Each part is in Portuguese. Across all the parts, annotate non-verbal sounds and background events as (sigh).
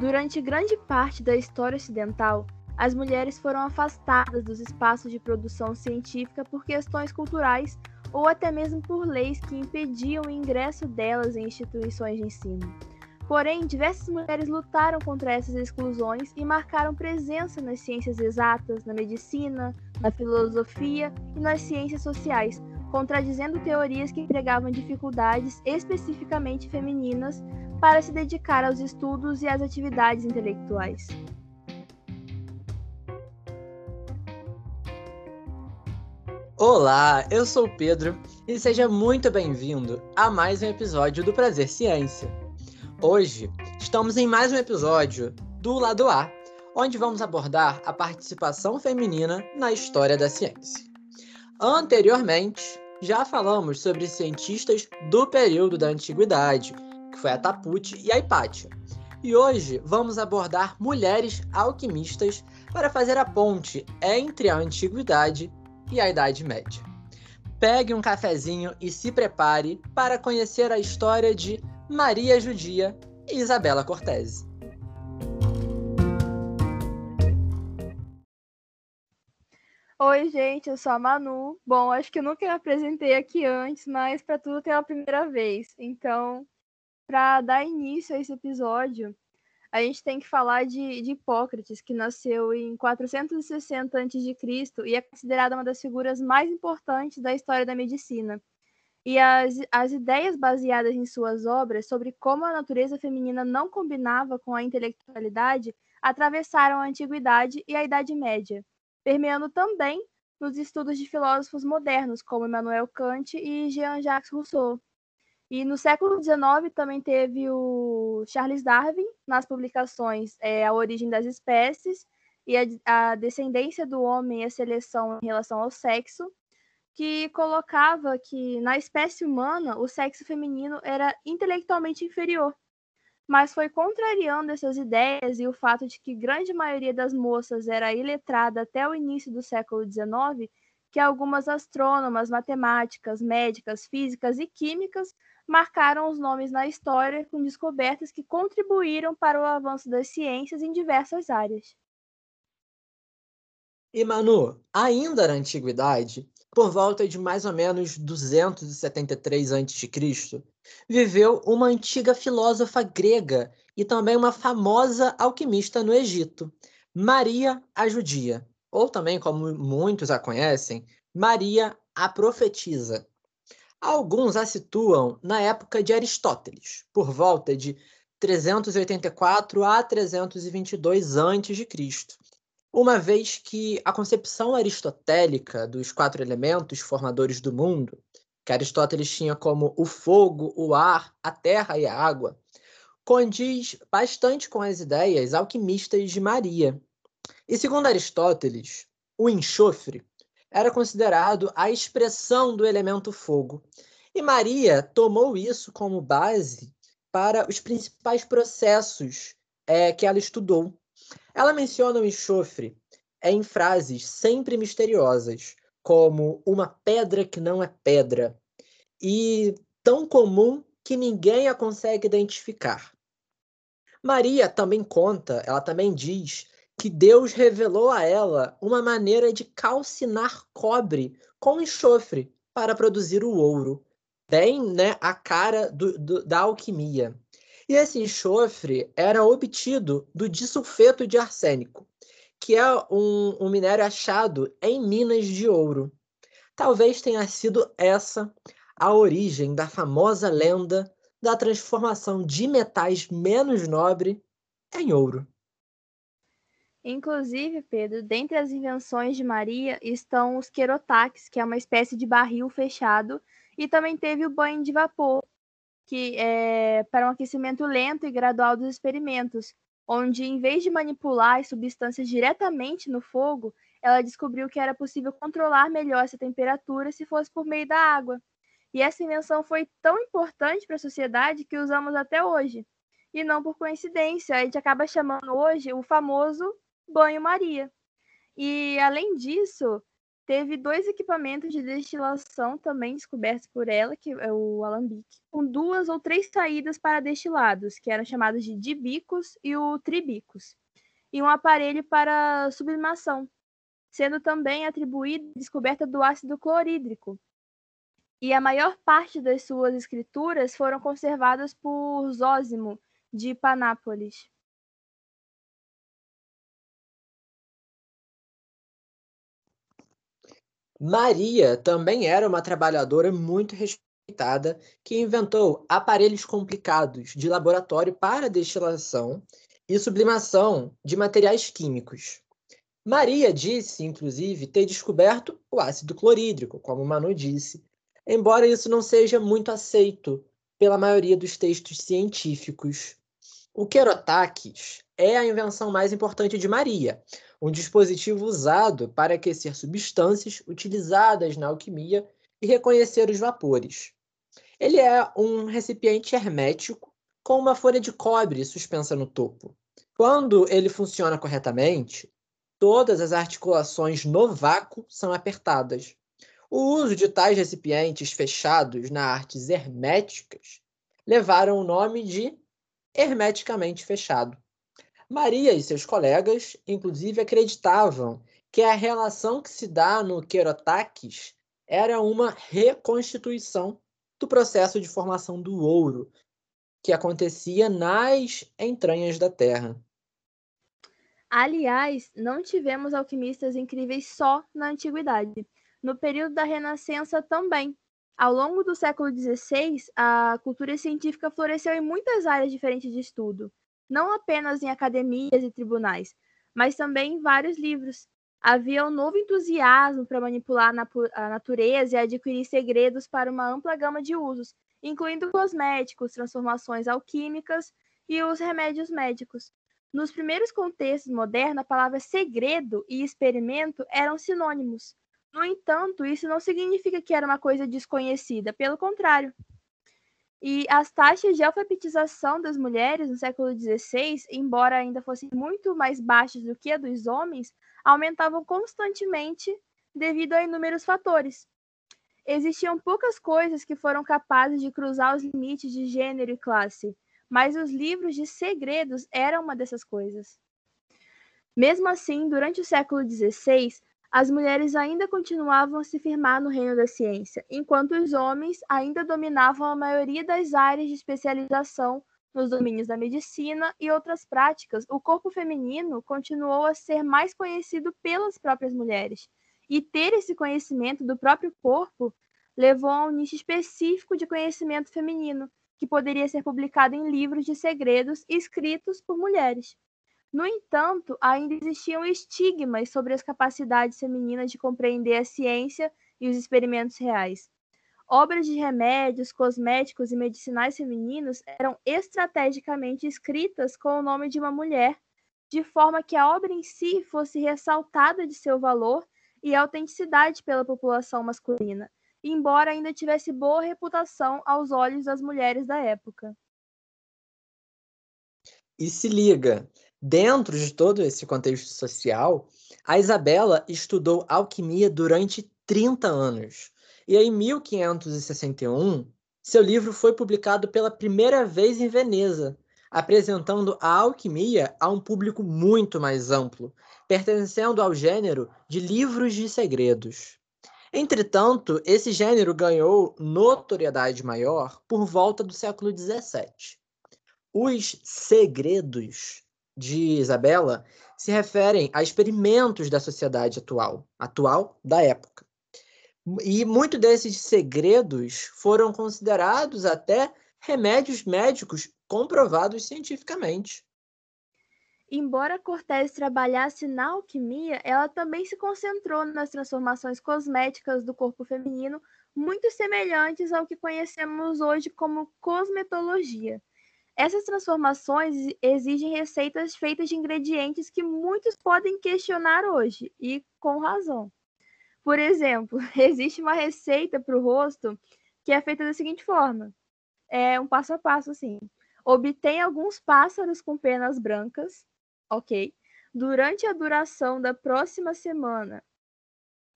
Durante grande parte da história ocidental, as mulheres foram afastadas dos espaços de produção científica por questões culturais ou até mesmo por leis que impediam o ingresso delas em instituições de ensino. Porém, diversas mulheres lutaram contra essas exclusões e marcaram presença nas ciências exatas, na medicina, na filosofia e nas ciências sociais, contradizendo teorias que empregavam dificuldades especificamente femininas para se dedicar aos estudos e às atividades intelectuais. Olá, eu sou o Pedro e seja muito bem-vindo a mais um episódio do Prazer Ciência. Hoje estamos em mais um episódio do Lado A, onde vamos abordar a participação feminina na história da ciência. Anteriormente, já falamos sobre cientistas do período da antiguidade, foi a Taputi e a Hipátia. E hoje vamos abordar mulheres alquimistas para fazer a ponte entre a antiguidade e a Idade Média. Pegue um cafezinho e se prepare para conhecer a história de Maria Judia e Isabela Cortese. Oi, gente, eu sou a Manu. Bom, acho que eu nunca me apresentei aqui antes, mas para tudo tem a primeira vez. Então, para dar início a esse episódio, a gente tem que falar de, de Hipócrates, que nasceu em 460 a.C. e é considerada uma das figuras mais importantes da história da medicina e as, as ideias baseadas em suas obras sobre como a natureza feminina não combinava com a intelectualidade atravessaram a Antiguidade e a Idade Média, permeando também nos estudos de filósofos modernos como Immanuel Kant e Jean-Jacques Rousseau. E no século XIX também teve o Charles Darwin nas publicações é, A Origem das Espécies e a, a Descendência do Homem e a Seleção em Relação ao Sexo, que colocava que na espécie humana o sexo feminino era intelectualmente inferior. Mas foi contrariando essas ideias e o fato de que grande maioria das moças era iletrada até o início do século XIX, que algumas astrônomas, matemáticas, médicas, físicas e químicas marcaram os nomes na história com descobertas que contribuíram para o avanço das ciências em diversas áreas. E Manu, ainda na antiguidade, por volta de mais ou menos 273 a.C., viveu uma antiga filósofa grega e também uma famosa alquimista no Egito, Maria a Judia, ou também, como muitos a conhecem, Maria a Profetisa. Alguns a situam na época de Aristóteles, por volta de 384 a 322 a.C., uma vez que a concepção aristotélica dos quatro elementos formadores do mundo, que Aristóteles tinha como o fogo, o ar, a terra e a água, condiz bastante com as ideias alquimistas de Maria. E segundo Aristóteles, o enxofre era considerado a expressão do elemento fogo. E Maria tomou isso como base para os principais processos é, que ela estudou, ela menciona o enxofre em frases sempre misteriosas, como uma pedra que não é pedra, e tão comum que ninguém a consegue identificar. Maria também conta, ela também diz que Deus revelou a ela uma maneira de calcinar cobre com enxofre para produzir o ouro, bem né, a cara do, do, da alquimia. E esse enxofre era obtido do disulfeto de arsênico, que é um, um minério achado em minas de ouro. Talvez tenha sido essa a origem da famosa lenda da transformação de metais menos nobre em ouro. Inclusive, Pedro, dentre as invenções de Maria estão os querotaques, que é uma espécie de barril fechado, e também teve o banho de vapor, que é para um aquecimento lento e gradual dos experimentos, onde, em vez de manipular as substâncias diretamente no fogo, ela descobriu que era possível controlar melhor essa temperatura se fosse por meio da água. E essa invenção foi tão importante para a sociedade que usamos até hoje. E não por coincidência, a gente acaba chamando hoje o famoso banho-maria. E, além disso, teve dois equipamentos de destilação também descobertos por ela, que é o alambique, com duas ou três saídas para destilados, que eram chamados de dibicos e o tribicos, e um aparelho para sublimação, sendo também atribuída a descoberta do ácido clorídrico. E a maior parte das suas escrituras foram conservadas por Zósimo, de Panápolis. Maria também era uma trabalhadora muito respeitada que inventou aparelhos complicados de laboratório para destilação e sublimação de materiais químicos. Maria disse, inclusive, ter descoberto o ácido clorídrico, como Manu disse, embora isso não seja muito aceito pela maioria dos textos científicos. O querotaques é a invenção mais importante de Maria, um dispositivo usado para aquecer substâncias utilizadas na alquimia e reconhecer os vapores. Ele é um recipiente hermético com uma folha de cobre suspensa no topo. Quando ele funciona corretamente, todas as articulações no vácuo são apertadas. O uso de tais recipientes fechados na artes herméticas levaram o nome de hermeticamente fechado. Maria e seus colegas, inclusive, acreditavam que a relação que se dá no Querotaques era uma reconstituição do processo de formação do ouro que acontecia nas entranhas da Terra. Aliás, não tivemos alquimistas incríveis só na antiguidade. No período da Renascença também. Ao longo do século XVI, a cultura científica floresceu em muitas áreas diferentes de estudo não apenas em academias e tribunais, mas também em vários livros. Havia um novo entusiasmo para manipular a natureza e adquirir segredos para uma ampla gama de usos, incluindo cosméticos, transformações alquímicas e os remédios médicos. Nos primeiros contextos modernos, a palavra segredo e experimento eram sinônimos. No entanto, isso não significa que era uma coisa desconhecida, pelo contrário. E as taxas de alfabetização das mulheres no século XVI, embora ainda fossem muito mais baixas do que a dos homens, aumentavam constantemente devido a inúmeros fatores. Existiam poucas coisas que foram capazes de cruzar os limites de gênero e classe, mas os livros de segredos eram uma dessas coisas. Mesmo assim, durante o século XVI, as mulheres ainda continuavam a se firmar no reino da ciência, enquanto os homens ainda dominavam a maioria das áreas de especialização nos domínios da medicina e outras práticas. O corpo feminino continuou a ser mais conhecido pelas próprias mulheres, e ter esse conhecimento do próprio corpo levou a um nicho específico de conhecimento feminino, que poderia ser publicado em livros de segredos escritos por mulheres. No entanto, ainda existiam estigmas sobre as capacidades femininas de compreender a ciência e os experimentos reais. Obras de remédios, cosméticos e medicinais femininos eram estrategicamente escritas com o nome de uma mulher, de forma que a obra em si fosse ressaltada de seu valor e autenticidade pela população masculina, embora ainda tivesse boa reputação aos olhos das mulheres da época. E se liga, Dentro de todo esse contexto social, a Isabela estudou alquimia durante 30 anos. E em 1561, seu livro foi publicado pela primeira vez em Veneza, apresentando a alquimia a um público muito mais amplo, pertencendo ao gênero de livros de segredos. Entretanto, esse gênero ganhou notoriedade maior por volta do século XVII. Os segredos de Isabela se referem a experimentos da sociedade atual, atual da época. E muitos desses segredos foram considerados até remédios médicos comprovados cientificamente. Embora Cortés trabalhasse na alquimia, ela também se concentrou nas transformações cosméticas do corpo feminino, muito semelhantes ao que conhecemos hoje como cosmetologia. Essas transformações exigem receitas feitas de ingredientes que muitos podem questionar hoje, e com razão. Por exemplo, (laughs) existe uma receita para o rosto que é feita da seguinte forma: é um passo a passo assim. Obtém alguns pássaros com penas brancas, ok? Durante a duração da próxima semana,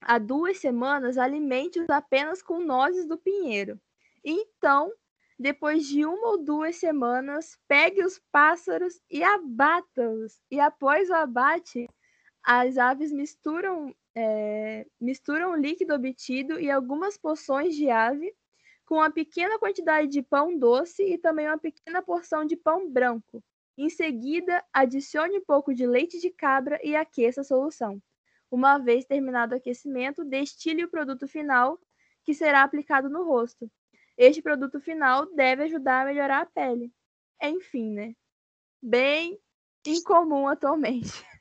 há duas semanas, alimente-os apenas com nozes do pinheiro. Então, depois de uma ou duas semanas, pegue os pássaros e abata-os. E após o abate, as aves misturam, é, misturam o líquido obtido e algumas poções de ave com uma pequena quantidade de pão doce e também uma pequena porção de pão branco. Em seguida, adicione um pouco de leite de cabra e aqueça a solução. Uma vez terminado o aquecimento, destile o produto final, que será aplicado no rosto. Este produto final deve ajudar a melhorar a pele. Enfim, né? Bem incomum atualmente. (laughs)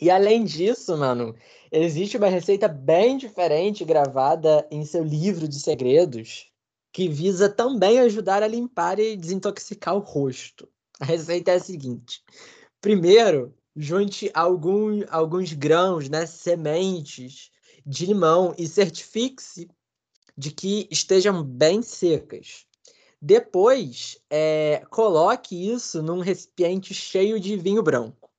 E além disso, mano, existe uma receita bem diferente gravada em seu livro de segredos que visa também ajudar a limpar e desintoxicar o rosto. A receita é a seguinte: primeiro, junte algum, alguns grãos, né, sementes de limão e certifique-se de que estejam bem secas. Depois, é, coloque isso num recipiente cheio de vinho branco.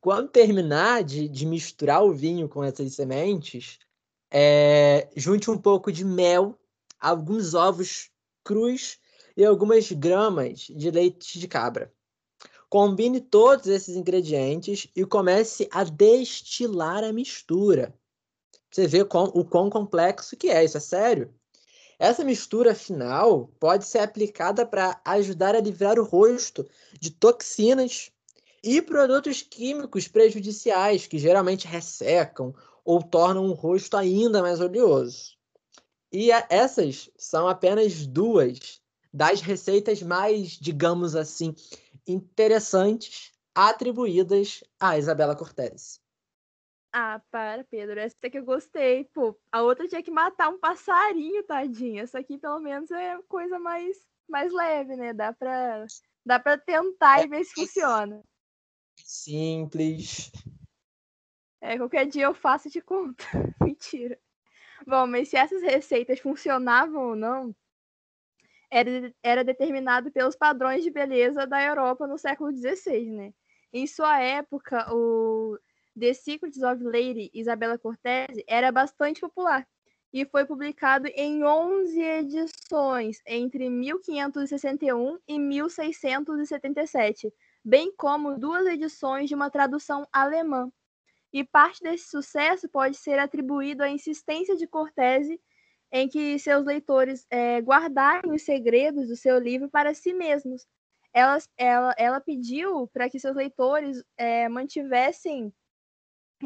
Quando terminar de, de misturar o vinho com essas sementes, é, junte um pouco de mel, alguns ovos crus e algumas gramas de leite de cabra. Combine todos esses ingredientes e comece a destilar a mistura. Você vê com, o quão complexo que é, isso é sério. Essa mistura final pode ser aplicada para ajudar a livrar o rosto de toxinas e produtos químicos prejudiciais que geralmente ressecam ou tornam o rosto ainda mais oleoso. E essas são apenas duas das receitas mais, digamos assim, interessantes atribuídas a Isabela Cortez. Ah, para, Pedro. Essa que eu gostei. Pô, a outra tinha que matar um passarinho, tadinha. Essa aqui, pelo menos, é coisa mais, mais leve, né? Dá pra, dá pra tentar é, e ver se funciona. Simples. É, qualquer dia eu faço e te conto. (laughs) Mentira. Bom, mas se essas receitas funcionavam ou não, era, era determinado pelos padrões de beleza da Europa no século XVI, né? Em sua época, o The Secrets of Lady Isabella Cortese era bastante popular e foi publicado em 11 edições entre 1561 e 1677, bem como duas edições de uma tradução alemã. E parte desse sucesso pode ser atribuído à insistência de Cortese em que seus leitores é, guardarem os segredos do seu livro para si mesmos. Ela, ela, ela pediu para que seus leitores é, mantivessem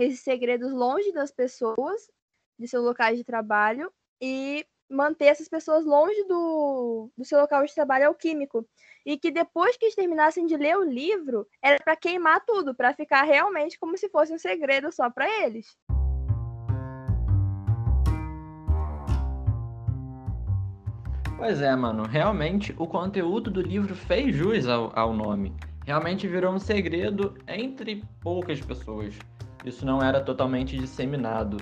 esses segredos longe das pessoas, de seus locais de trabalho, e manter essas pessoas longe do, do seu local de trabalho alquímico. E que depois que eles terminassem de ler o livro, era para queimar tudo, para ficar realmente como se fosse um segredo só para eles. Pois é, mano. Realmente o conteúdo do livro fez jus ao, ao nome. Realmente virou um segredo entre poucas pessoas isso não era totalmente disseminado.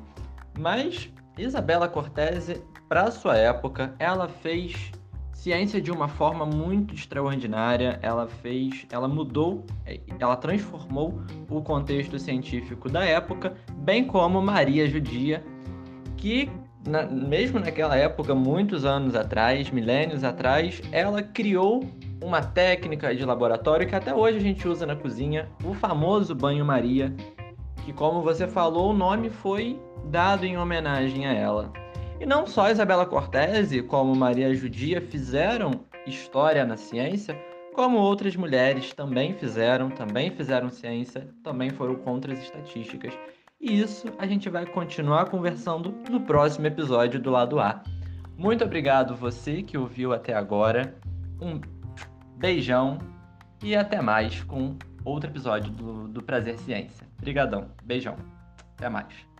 Mas Isabela Cortese, para sua época, ela fez ciência de uma forma muito extraordinária. Ela fez, ela mudou, ela transformou o contexto científico da época, bem como Maria Judia, que na, mesmo naquela época, muitos anos atrás, milênios atrás, ela criou uma técnica de laboratório que até hoje a gente usa na cozinha, o famoso banho-maria, que, como você falou, o nome foi dado em homenagem a ela. E não só Isabela Cortese, como Maria Judia fizeram história na ciência, como outras mulheres também fizeram, também fizeram ciência, também foram contra as estatísticas. E isso a gente vai continuar conversando no próximo episódio do lado A. Muito obrigado você que ouviu até agora. Um beijão e até mais com outro episódio do, do Prazer Ciência. Obrigadão. Beijão. Até mais.